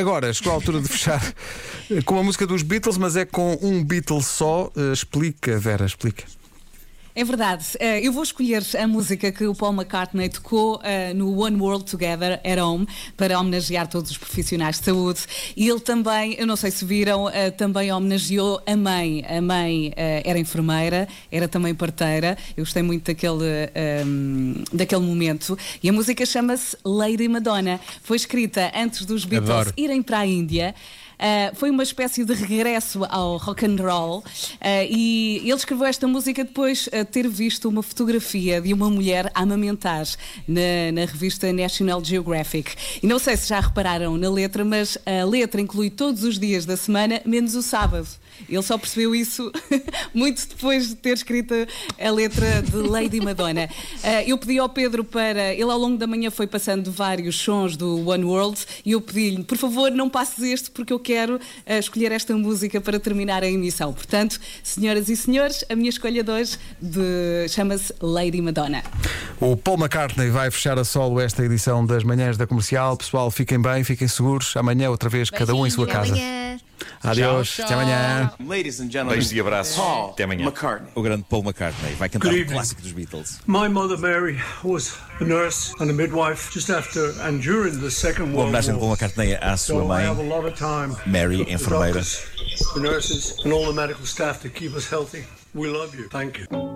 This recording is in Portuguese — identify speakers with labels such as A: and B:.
A: agora, chegou a altura de fechar com a música dos Beatles, mas é com um Beatles só. Uh, explica, Vera, explica.
B: É verdade. Uh, eu vou escolher a música que o Paul McCartney tocou uh, no One World Together at Home para homenagear todos os profissionais de saúde. E ele também, eu não sei se viram, uh, também homenageou a mãe. A mãe era enfermeira, era também parteira. Eu gostei muito daquele, um, daquele momento. E a música chama-se Lady Madonna. Foi escrita antes dos Beatles Adoro. irem para a Índia. Uh, foi uma espécie de regresso ao rock and roll uh, e ele escreveu esta música depois de ter visto uma fotografia de uma mulher a amamentar na, na revista National Geographic. E não sei se já repararam na letra, mas a letra inclui todos os dias da semana, menos o sábado. Ele só percebeu isso muito depois de ter escrito a letra de Lady Madonna. Uh, eu pedi ao Pedro para. Ele ao longo da manhã foi passando vários sons do One World e eu pedi-lhe, por favor, não passes este porque eu quero uh, escolher esta música para terminar a emissão. Portanto, senhoras e senhores, a minha escolha de hoje de... chama-se Lady Madonna.
A: O Paul McCartney vai fechar a solo esta edição das manhãs da comercial. Pessoal, fiquem bem, fiquem seguros. Amanhã, outra vez, cada um em sua casa. Amanhã. Adeus, até amanhã.
C: Ladies and gentlemen. Beijos
D: e abraços.
C: Paul
D: até amanhã.
C: McCartney.
D: O grande Paul McCartney vai cantar o clássico dos Beatles.
E: My mother Mary was a nurse and a midwife just after and during the Second World War.
D: Uma homenagem de Paul McCartney à sua mãe, Mary, enfermeira.
E: The nurses and all the medical staff to keep us healthy. We love you. Thank you.